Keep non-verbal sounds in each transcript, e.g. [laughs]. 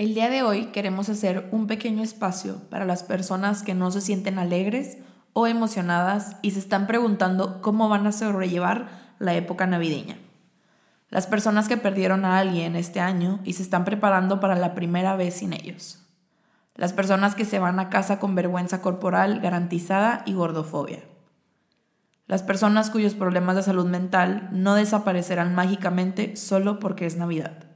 El día de hoy queremos hacer un pequeño espacio para las personas que no se sienten alegres o emocionadas y se están preguntando cómo van a sobrellevar la época navideña. Las personas que perdieron a alguien este año y se están preparando para la primera vez sin ellos. Las personas que se van a casa con vergüenza corporal garantizada y gordofobia. Las personas cuyos problemas de salud mental no desaparecerán mágicamente solo porque es Navidad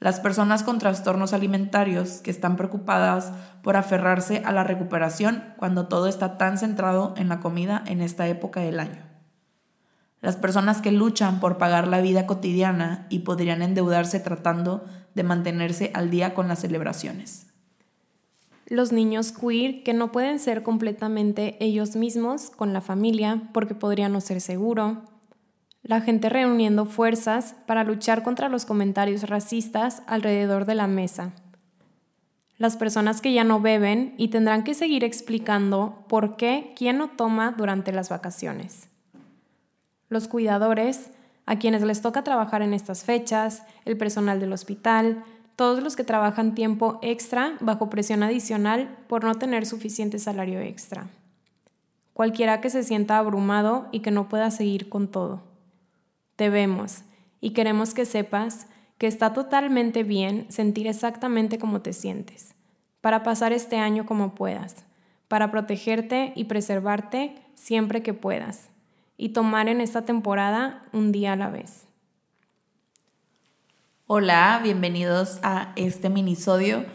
las personas con trastornos alimentarios que están preocupadas por aferrarse a la recuperación cuando todo está tan centrado en la comida en esta época del año. Las personas que luchan por pagar la vida cotidiana y podrían endeudarse tratando de mantenerse al día con las celebraciones. Los niños queer que no pueden ser completamente ellos mismos con la familia porque podría no ser seguro, la gente reuniendo fuerzas para luchar contra los comentarios racistas alrededor de la mesa. Las personas que ya no beben y tendrán que seguir explicando por qué quién no toma durante las vacaciones. Los cuidadores, a quienes les toca trabajar en estas fechas, el personal del hospital, todos los que trabajan tiempo extra bajo presión adicional por no tener suficiente salario extra. Cualquiera que se sienta abrumado y que no pueda seguir con todo. Te vemos y queremos que sepas que está totalmente bien sentir exactamente como te sientes, para pasar este año como puedas, para protegerte y preservarte siempre que puedas, y tomar en esta temporada un día a la vez. Hola, bienvenidos a este minisodio.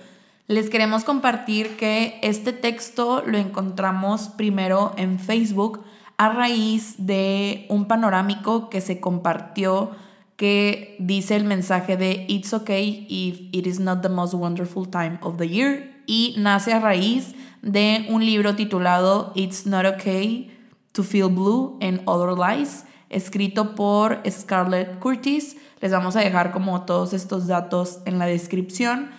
Les queremos compartir que este texto lo encontramos primero en Facebook a raíz de un panorámico que se compartió que dice el mensaje de It's okay if it is not the most wonderful time of the year y nace a raíz de un libro titulado It's not okay to feel blue and other lies escrito por Scarlett Curtis. Les vamos a dejar como todos estos datos en la descripción.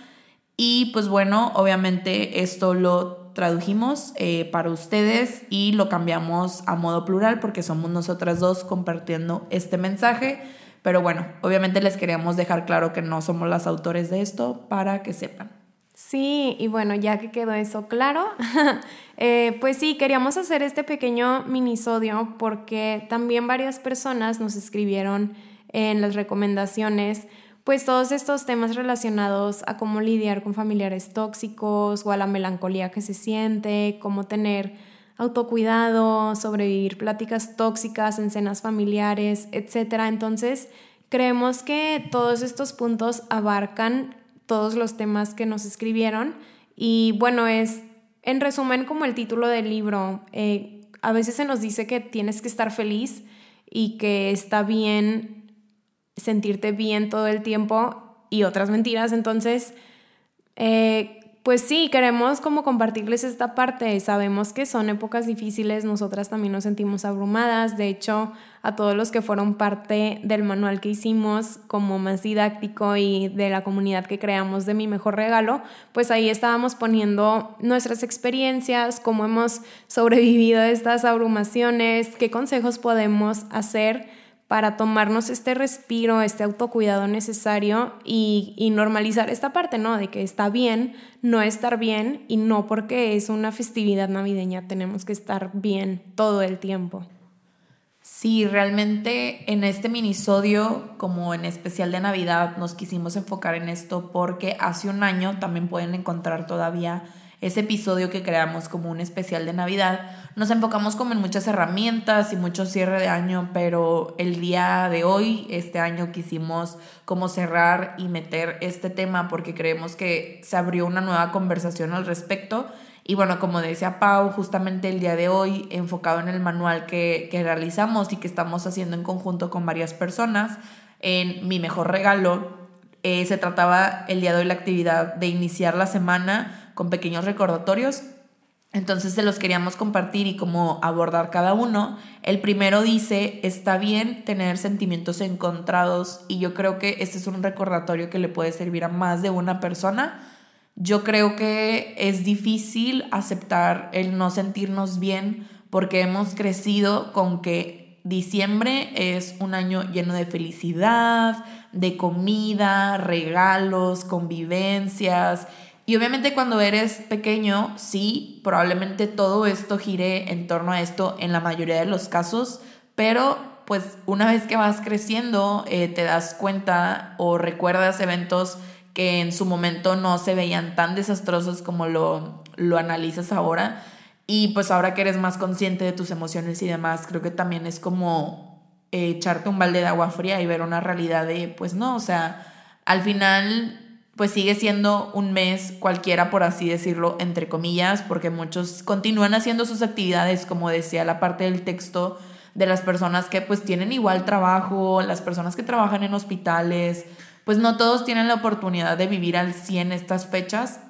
Y pues bueno, obviamente esto lo tradujimos eh, para ustedes y lo cambiamos a modo plural porque somos nosotras dos compartiendo este mensaje. Pero bueno, obviamente les queríamos dejar claro que no somos las autores de esto para que sepan. Sí, y bueno, ya que quedó eso claro, [laughs] eh, pues sí, queríamos hacer este pequeño minisodio porque también varias personas nos escribieron en las recomendaciones pues todos estos temas relacionados a cómo lidiar con familiares tóxicos o a la melancolía que se siente, cómo tener autocuidado, sobrevivir pláticas tóxicas en cenas familiares, etc. Entonces, creemos que todos estos puntos abarcan todos los temas que nos escribieron y bueno, es en resumen como el título del libro. Eh, a veces se nos dice que tienes que estar feliz y que está bien sentirte bien todo el tiempo y otras mentiras. Entonces, eh, pues sí, queremos como compartirles esta parte. Sabemos que son épocas difíciles, nosotras también nos sentimos abrumadas. De hecho, a todos los que fueron parte del manual que hicimos como más didáctico y de la comunidad que creamos de mi mejor regalo, pues ahí estábamos poniendo nuestras experiencias, cómo hemos sobrevivido a estas abrumaciones, qué consejos podemos hacer para tomarnos este respiro, este autocuidado necesario y, normalizar esta parte, ¿no? De que está bien no estar bien y no porque es una festividad navideña tenemos que estar bien todo el tiempo. Sí, realmente en este minisodio, como en especial de Navidad, nos quisimos enfocar en esto porque hace un año también pueden encontrar todavía ese episodio que creamos como un especial de Navidad, nos enfocamos como en muchas herramientas y mucho cierre de año, pero el día de hoy, este año, quisimos como cerrar y meter este tema porque creemos que se abrió una nueva conversación al respecto. Y bueno, como decía Pau, justamente el día de hoy, enfocado en el manual que, que realizamos y que estamos haciendo en conjunto con varias personas, en mi mejor regalo, eh, se trataba el día de hoy la actividad de iniciar la semana con pequeños recordatorios. Entonces se los queríamos compartir y cómo abordar cada uno. El primero dice, está bien tener sentimientos encontrados y yo creo que este es un recordatorio que le puede servir a más de una persona. Yo creo que es difícil aceptar el no sentirnos bien porque hemos crecido con que diciembre es un año lleno de felicidad, de comida, regalos, convivencias. Y obviamente cuando eres pequeño, sí, probablemente todo esto gire en torno a esto en la mayoría de los casos, pero pues una vez que vas creciendo eh, te das cuenta o recuerdas eventos que en su momento no se veían tan desastrosos como lo, lo analizas ahora. Y pues ahora que eres más consciente de tus emociones y demás, creo que también es como eh, echarte un balde de agua fría y ver una realidad de, pues no, o sea, al final pues sigue siendo un mes cualquiera, por así decirlo, entre comillas, porque muchos continúan haciendo sus actividades, como decía la parte del texto, de las personas que pues tienen igual trabajo, las personas que trabajan en hospitales, pues no todos tienen la oportunidad de vivir al 100 estas fechas.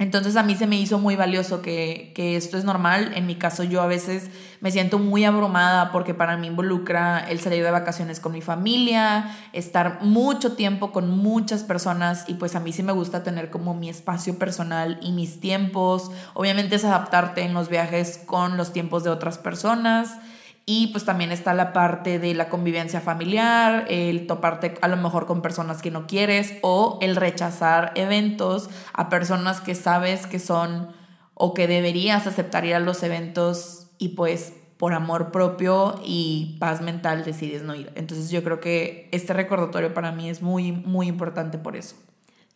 Entonces a mí se me hizo muy valioso que, que, esto es normal. En mi caso yo a veces me siento muy abrumada porque para mí involucra el salir de vacaciones con mi familia, estar mucho tiempo con muchas personas y pues a mí sí me gusta tener como mi espacio personal y mis tiempos. Obviamente es adaptarte en los viajes con los tiempos de otras personas. Y pues también está la parte de la convivencia familiar, el toparte a lo mejor con personas que no quieres o el rechazar eventos a personas que sabes que son o que deberías aceptar ir a los eventos y pues por amor propio y paz mental decides no ir. Entonces yo creo que este recordatorio para mí es muy, muy importante por eso.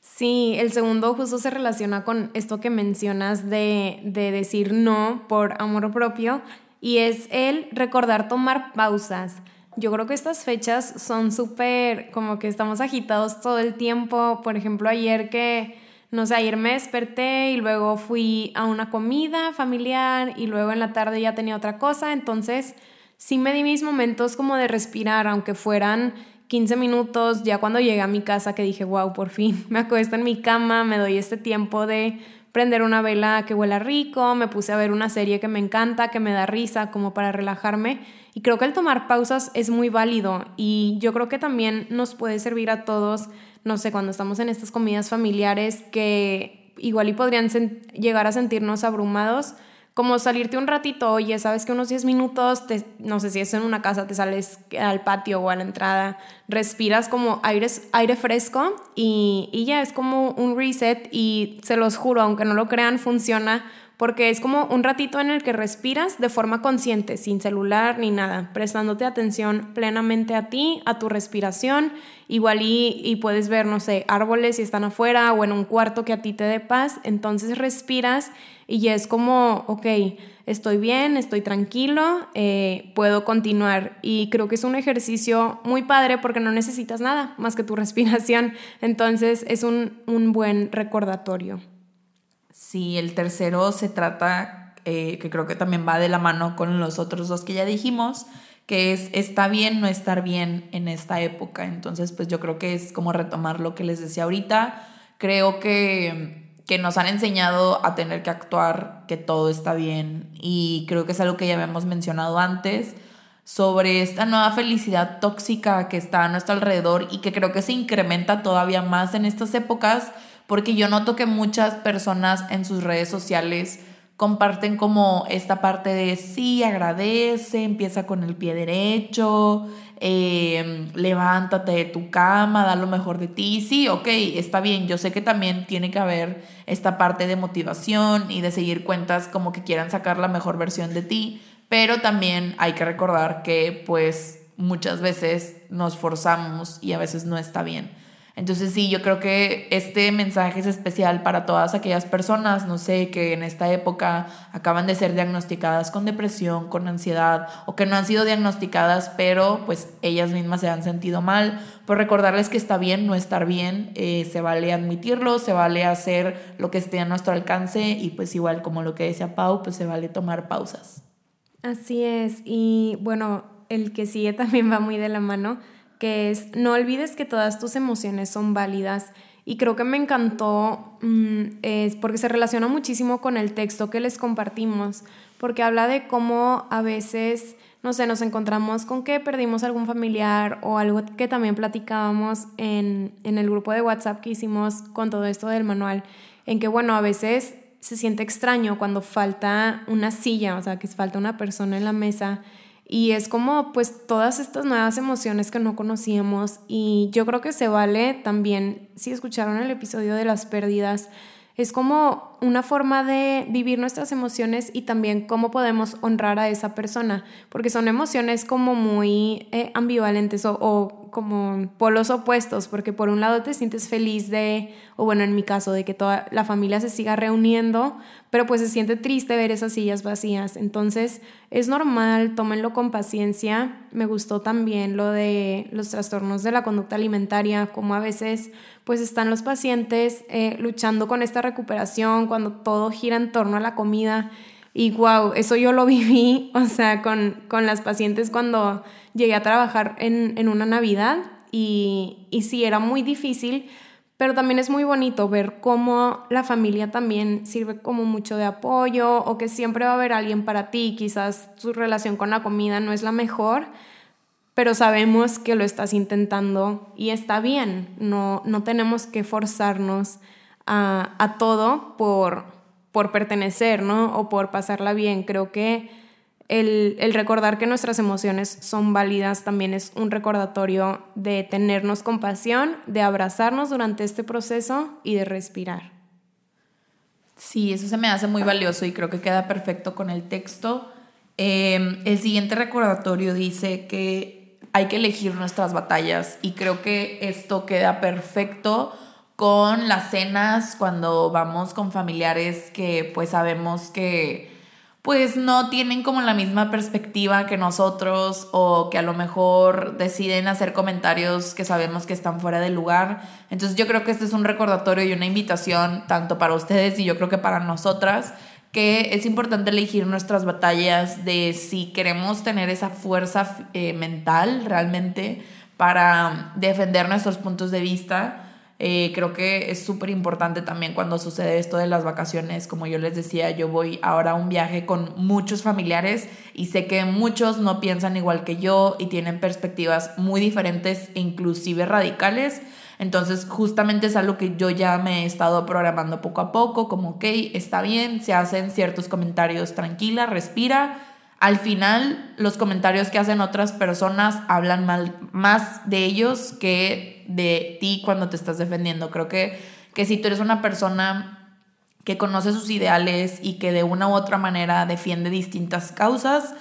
Sí, el segundo justo se relaciona con esto que mencionas de, de decir no por amor propio y es el recordar tomar pausas. Yo creo que estas fechas son súper, como que estamos agitados todo el tiempo. Por ejemplo, ayer que, no sé, ayer me desperté y luego fui a una comida familiar y luego en la tarde ya tenía otra cosa. Entonces, sí me di mis momentos como de respirar, aunque fueran 15 minutos, ya cuando llegué a mi casa que dije, wow, por fin [laughs] me acuesto en mi cama, me doy este tiempo de prender una vela que huela rico, me puse a ver una serie que me encanta, que me da risa, como para relajarme. Y creo que el tomar pausas es muy válido y yo creo que también nos puede servir a todos, no sé, cuando estamos en estas comidas familiares que igual y podrían llegar a sentirnos abrumados como salirte un ratito, oye, sabes que unos 10 minutos, no sé si es en una casa, te sales al patio o a la entrada, respiras como aire, aire fresco y, y ya es como un reset y se los juro, aunque no lo crean, funciona porque es como un ratito en el que respiras de forma consciente, sin celular ni nada, prestándote atención plenamente a ti, a tu respiración, igual y, y, puedes ver, no sé, árboles si están afuera o en un cuarto que a ti te dé paz, entonces respiras y ya es como, ok, estoy bien, estoy tranquilo, eh, puedo continuar. Y creo que es un ejercicio muy padre porque no necesitas nada más que tu [laughs] respiración, entonces es un, un buen recordatorio. Sí, el tercero se trata, eh, que creo que también va de la mano con los otros dos que ya dijimos, que es está bien no estar bien en esta época. Entonces, pues yo creo que es como retomar lo que les decía ahorita. Creo que, que nos han enseñado a tener que actuar, que todo está bien. Y creo que es algo que ya habíamos mencionado antes sobre esta nueva felicidad tóxica que está a nuestro alrededor y que creo que se incrementa todavía más en estas épocas porque yo noto que muchas personas en sus redes sociales comparten como esta parte de sí, agradece, empieza con el pie derecho, em, levántate de tu cama, da lo mejor de ti. Sí, ok, está bien, yo sé que también tiene que haber esta parte de motivación y de seguir cuentas como que quieran sacar la mejor versión de ti, pero también hay que recordar que pues muchas veces nos forzamos y a veces no está bien. Entonces sí, yo creo que este mensaje es especial para todas aquellas personas, no sé, que en esta época acaban de ser diagnosticadas con depresión, con ansiedad o que no han sido diagnosticadas, pero pues ellas mismas se han sentido mal. Pues recordarles que está bien no estar bien, eh, se vale admitirlo, se vale hacer lo que esté a nuestro alcance y pues igual como lo que decía Pau, pues se vale tomar pausas. Así es, y bueno, el que sigue [laughs] también va muy de la mano que es no olvides que todas tus emociones son válidas. Y creo que me encantó mm, es porque se relaciona muchísimo con el texto que les compartimos, porque habla de cómo a veces, no sé, nos encontramos con que perdimos algún familiar o algo que también platicábamos en, en el grupo de WhatsApp que hicimos con todo esto del manual, en que, bueno, a veces se siente extraño cuando falta una silla, o sea, que falta una persona en la mesa y es como pues todas estas nuevas emociones que no conocíamos y yo creo que se vale también, si escucharon el episodio de las pérdidas, es como una forma de vivir nuestras emociones y también cómo podemos honrar a esa persona, porque son emociones como muy eh, ambivalentes o, o, como polos opuestos, porque por un lado te sientes feliz de, o bueno, en mi caso, de que toda la familia se siga reuniendo, pero pues se siente triste ver esas sillas vacías. Entonces es normal, tómenlo con paciencia. Me gustó también lo de los trastornos de la conducta alimentaria, como a veces pues están los pacientes eh, luchando con esta recuperación cuando todo gira en torno a la comida. Y wow, eso yo lo [laughs] viví, o sea, con, con las pacientes cuando llegué a trabajar en, en una Navidad y, y sí, era muy difícil, pero también es muy bonito ver cómo la familia también sirve como mucho de apoyo o que siempre va a haber alguien para ti, quizás tu relación con la comida no es la mejor, pero sabemos que lo estás intentando y está bien, no, no tenemos que forzarnos a, a todo por, por pertenecer, ¿no? O por pasarla bien. Creo que el, el, recordar que nuestras emociones son válidas también es un recordatorio de tenernos compasión, de abrazarnos durante este proceso y de respirar. Sí, eso se me hace muy valioso y creo que queda perfecto con el texto. Eh, el siguiente recordatorio dice que hay que elegir nuestras batallas y creo que esto queda perfecto con las cenas cuando vamos con familiares que pues sabemos que pues no tienen como la misma perspectiva que nosotros o que a lo mejor deciden hacer comentarios que sabemos que están fuera de lugar. Entonces yo creo que este es un recordatorio y una invitación tanto para ustedes y yo creo que para nosotras que es importante elegir nuestras batallas de si queremos tener esa fuerza eh, mental realmente para defender nuestros puntos de vista eh, creo que es súper importante también cuando sucede esto de las vacaciones. Como yo les decía, yo voy ahora a un viaje con muchos familiares y sé que muchos no piensan igual que yo y tienen perspectivas muy diferentes e inclusive radicales. Entonces justamente es algo que yo ya me he estado programando poco a poco, como, ok, está bien, se hacen ciertos comentarios, tranquila, respira al final los comentarios que hacen otras personas hablan mal, más de ellos que de ti cuando te estás defendiendo. Creo que, que si tú eres una persona que conoce sus ideales y que de una u otra manera defiende distintas causas,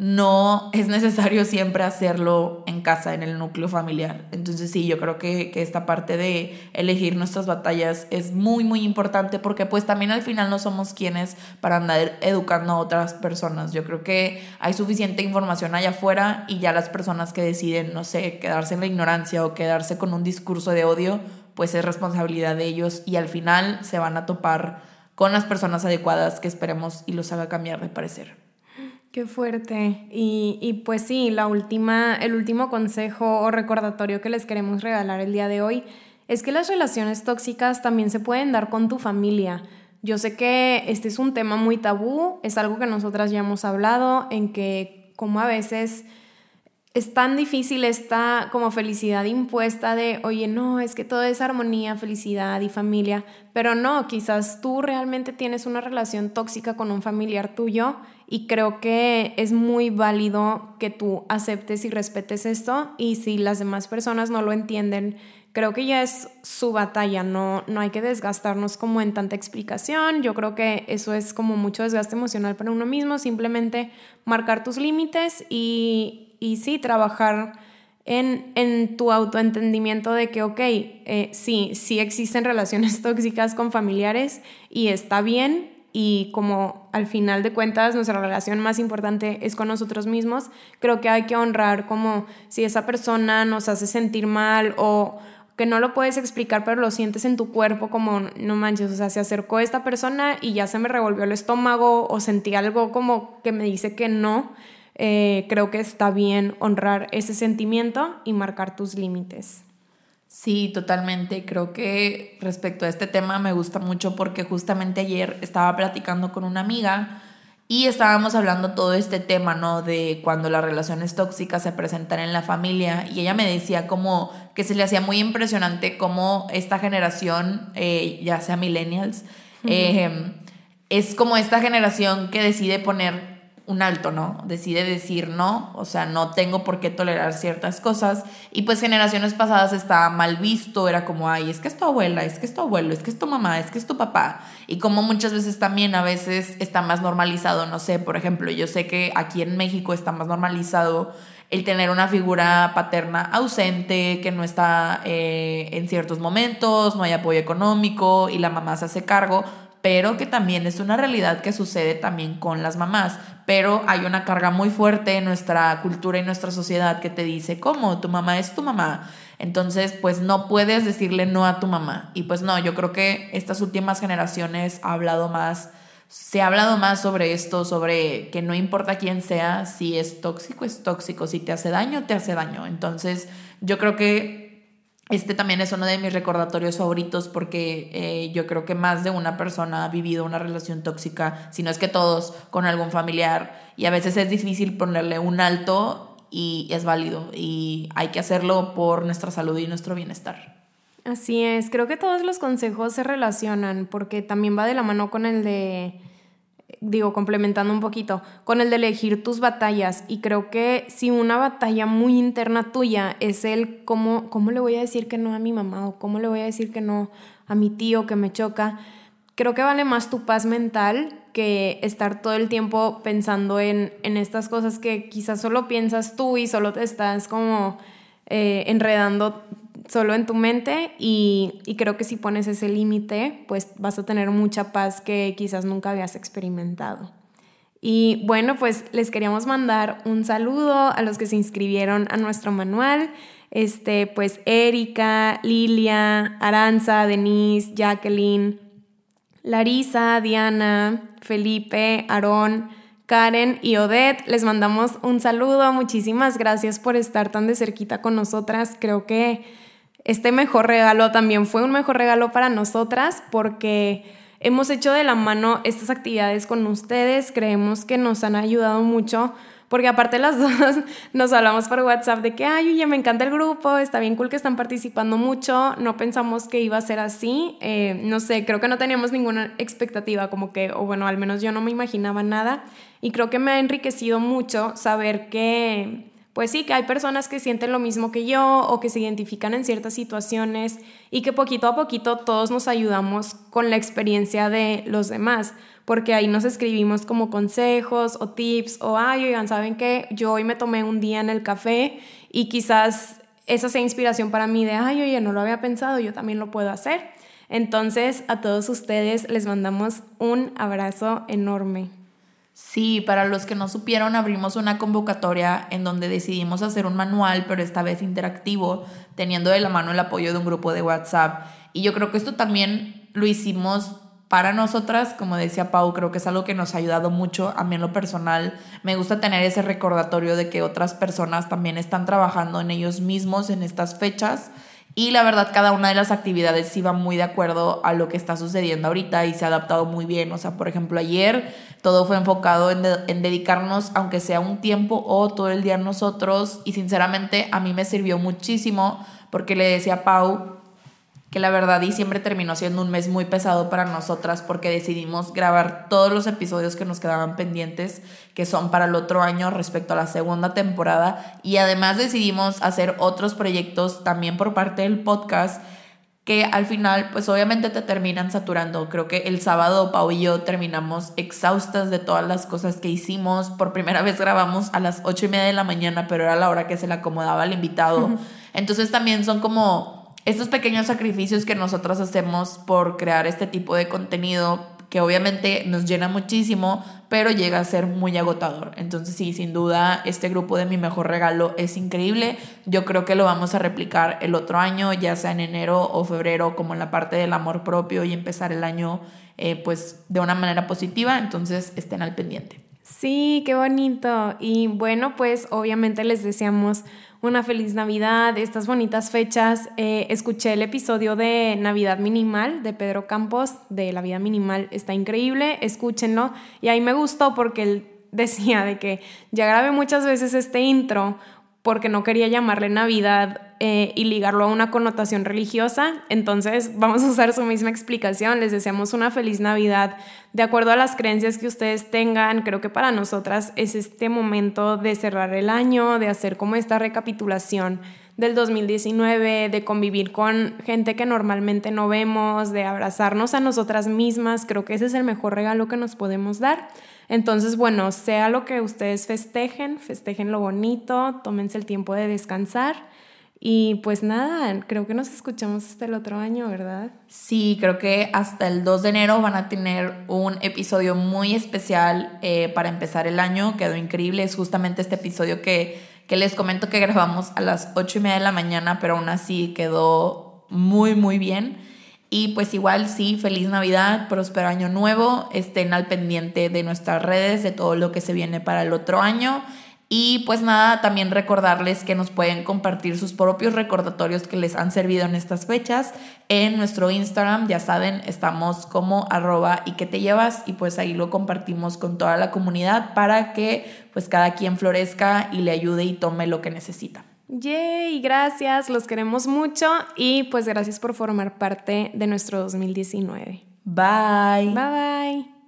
no es necesario siempre hacerlo en casa, en el núcleo familiar. Entonces sí, yo creo que, que, esta parte de elegir nuestras batallas es muy, muy importante porque pues también al final no somos quienes para andar educando a otras personas. Yo creo que hay suficiente información allá afuera y ya las personas que deciden, no sé, quedarse en la ignorancia o quedarse con un discurso de odio, pues es responsabilidad de ellos y al final se van a topar con las personas adecuadas que esperemos y los haga cambiar de parecer. Qué fuerte. Y, y, pues sí, la última, el último consejo o recordatorio que les queremos regalar el día de hoy es que las relaciones tóxicas también se pueden dar con tu familia. Yo sé que este es un tema muy tabú, es algo que nosotras ya hemos hablado, en que como a veces es tan difícil esta como felicidad impuesta de, oye, no, es que todo es armonía, felicidad y familia, pero no, quizás tú realmente tienes una relación tóxica con un familiar tuyo y creo que es muy válido que tú aceptes y respetes esto y si las demás personas no lo entienden, creo que ya es su batalla, no, no hay que desgastarnos como en tanta explicación, yo creo que eso es como mucho desgaste emocional para uno mismo, simplemente marcar tus límites y y sí, trabajar en, en, tu autoentendimiento de que, ok, eh, sí, sí existen [laughs] relaciones tóxicas con familiares y está bien y como al final de cuentas nuestra relación más importante es con nosotros mismos, creo que hay que honrar como si esa persona nos hace sentir mal o que no lo puedes explicar, pero lo sientes en tu cuerpo como, no manches, o sea, se acercó esta persona y ya se me revolvió el estómago o sentí algo como que me dice que no eh, creo que está bien honrar ese sentimiento y marcar tus límites. Sí, totalmente. Creo que respecto a este tema me gusta mucho porque justamente ayer estaba platicando con una amiga y estábamos hablando todo este tema, ¿no? De cuando las relaciones tóxicas se presentan en la familia y ella me decía como que se le hacía muy impresionante cómo esta generación, eh, ya sea millennials, eh, es como esta generación que decide poner un alto, ¿no? Decide decir no, o sea, no tengo por qué tolerar ciertas cosas. Y pues generaciones pasadas estaba mal visto, era como, ay, es que es tu abuela, es que es tu abuelo, es que es tu mamá, es que es tu papá. Y como muchas veces también a veces está más normalizado, no sé, por ejemplo, yo sé que aquí en México está más normalizado el tener una figura paterna ausente, que no está eh, en ciertos momentos, no hay apoyo económico y la mamá se hace cargo pero que también es una realidad que sucede también con las mamás. Pero hay una carga muy fuerte en nuestra cultura y nuestra sociedad que te dice, ¿cómo? Tu mamá es tu mamá. Entonces, pues no puedes decirle no a tu mamá. Y pues no, yo creo que estas últimas generaciones ha hablado más, se ha hablado más sobre esto, sobre que no importa quién sea, si es tóxico, es tóxico, si te hace daño, te hace daño. Entonces, yo creo que este también es uno de mis recordatorios favoritos porque eh, yo creo que más de una persona ha vivido una relación tóxica, si no es que todos, con algún familiar. Y a veces es difícil ponerle un alto y es válido. Y hay que hacerlo por nuestra salud y nuestro bienestar. Así es, creo que todos los consejos se relacionan porque también va de la mano con el de digo, complementando un poquito, con el de elegir tus batallas. Y creo que si una batalla muy interna tuya es el cómo, cómo le voy a decir que no a mi mamá o cómo le voy a decir que no a mi tío que me choca, creo que vale más tu paz mental que estar todo el tiempo pensando en, en estas cosas que quizás solo piensas tú y solo te estás como eh, enredando solo en tu mente y, creo que si pones ese límite, pues vas a tener mucha paz que quizás nunca habías experimentado. Y bueno, pues les queríamos mandar un saludo a los que se inscribieron a nuestro manual. Este, pues Erika, Lilia, Aranza, Denise, Jacqueline, Larisa, Diana, Felipe, Aarón, Karen y Odette. Les mandamos un saludo. Muchísimas gracias por estar tan de cerquita con nosotras. Creo que este mejor regalo también fue un mejor regalo para nosotras porque hemos hecho de la mano estas actividades con ustedes, creemos que nos han ayudado mucho porque aparte las [laughs] dos nos hablamos por WhatsApp de que, ay, oye, me encanta el grupo, está bien cool que están participando mucho, no pensamos que iba a ser así, eh, no sé, creo que no teníamos ninguna expectativa, como que, o bueno, al menos yo no me imaginaba nada, y creo que me ha enriquecido mucho saber que pues sí, que hay personas que sienten lo mismo que yo o que se identifican en ciertas situaciones y que poquito a poquito todos nos ayudamos con la experiencia de los demás, porque ahí nos escribimos como consejos o tips o, ay, oigan, ¿saben qué? Yo hoy me tomé un día en el café y quizás esa sea inspiración para mí de, ay, oye, no lo había pensado, yo también lo puedo hacer. Entonces, a todos ustedes les mandamos un abrazo enorme. Sí, para los que no supieron, abrimos una convocatoria en donde decidimos hacer un manual, pero esta vez interactivo, teniendo de la mano el apoyo de un grupo de WhatsApp. Y yo creo que esto también lo hicimos para nosotras, como decía Pau, creo que es algo que nos ha ayudado mucho a mí en lo personal. Me gusta tener ese recordatorio de que otras personas también están trabajando en ellos mismos en estas fechas y la verdad, cada una de las actividades va muy de acuerdo a lo que está sucediendo ahorita y se ha adaptado muy bien. O sea, por ejemplo, ayer todo fue enfocado en, en, dedicarnos, aunque sea un tiempo o todo el día nosotros. Y sinceramente a mí me sirvió muchísimo porque le decía a Pau que la verdad diciembre terminó siendo un mes muy pesado para nosotras porque decidimos grabar todos los episodios que nos quedaban pendientes, que son para el otro año respecto a la segunda temporada, y además decidimos hacer otros proyectos también por parte del podcast que al final pues obviamente te terminan saturando. Creo que el sábado Pau y yo terminamos exhaustas de todas las cosas que hicimos. Por primera vez grabamos a las ocho y media de la mañana, pero era la hora que se le acomodaba al invitado. Entonces también son como estos pequeños sacrificios que nosotros hacemos por crear este tipo de contenido, que obviamente nos llena muchísimo, pero llega a ser muy agotador. Entonces sí, sin duda, este grupo de mi mejor regalo es increíble. Yo creo que lo vamos a replicar el otro año, ya sea en enero o febrero, como en la parte del amor propio y empezar el año eh, pues de una manera positiva. Entonces estén al pendiente. Sí, qué bonito. Y bueno, pues obviamente les deseamos una feliz Navidad, estas bonitas fechas. Eh, escuché el episodio de Navidad Minimal de Pedro Campos, de La Vida Minimal, está increíble, escúchenlo. Y ahí me gustó porque él [laughs] decía de que ya grabé muchas veces este intro porque no quería llamarle Navidad eh, y ligarlo a una connotación religiosa. Entonces vamos a usar su misma explicación. Les deseamos una feliz Navidad de acuerdo a las creencias que ustedes tengan. Creo que para nosotras es este momento de cerrar el año, de hacer como esta recapitulación del 2019, de convivir con gente que normalmente no vemos, de abrazarnos a nosotras mismas. Creo que ese es el mejor regalo que nos podemos dar. Entonces, bueno, sea lo que ustedes festejen, festejen lo bonito, tómense el tiempo de descansar. Y pues nada, creo que nos escuchamos hasta el otro año, ¿verdad? Sí, creo que hasta el 2 de enero van a tener un episodio muy especial eh, para empezar el año. Quedó increíble. Es justamente este episodio que que les comento que grabamos a las 8 y media de la mañana, pero aún así quedó muy, muy bien. Y pues igual sí, feliz Navidad, próspero año nuevo, estén al pendiente de nuestras redes, de todo lo que se viene para el otro año. Y pues nada, también recordarles que nos pueden compartir sus propios recordatorios que les han servido en estas fechas en nuestro Instagram. Ya saben, estamos como arroba y que te llevas y pues ahí lo compartimos con toda la comunidad para que pues cada quien florezca y le ayude y tome lo que necesita. Yay, gracias, los queremos mucho y pues gracias por formar parte de nuestro 2019. Bye. Bye bye.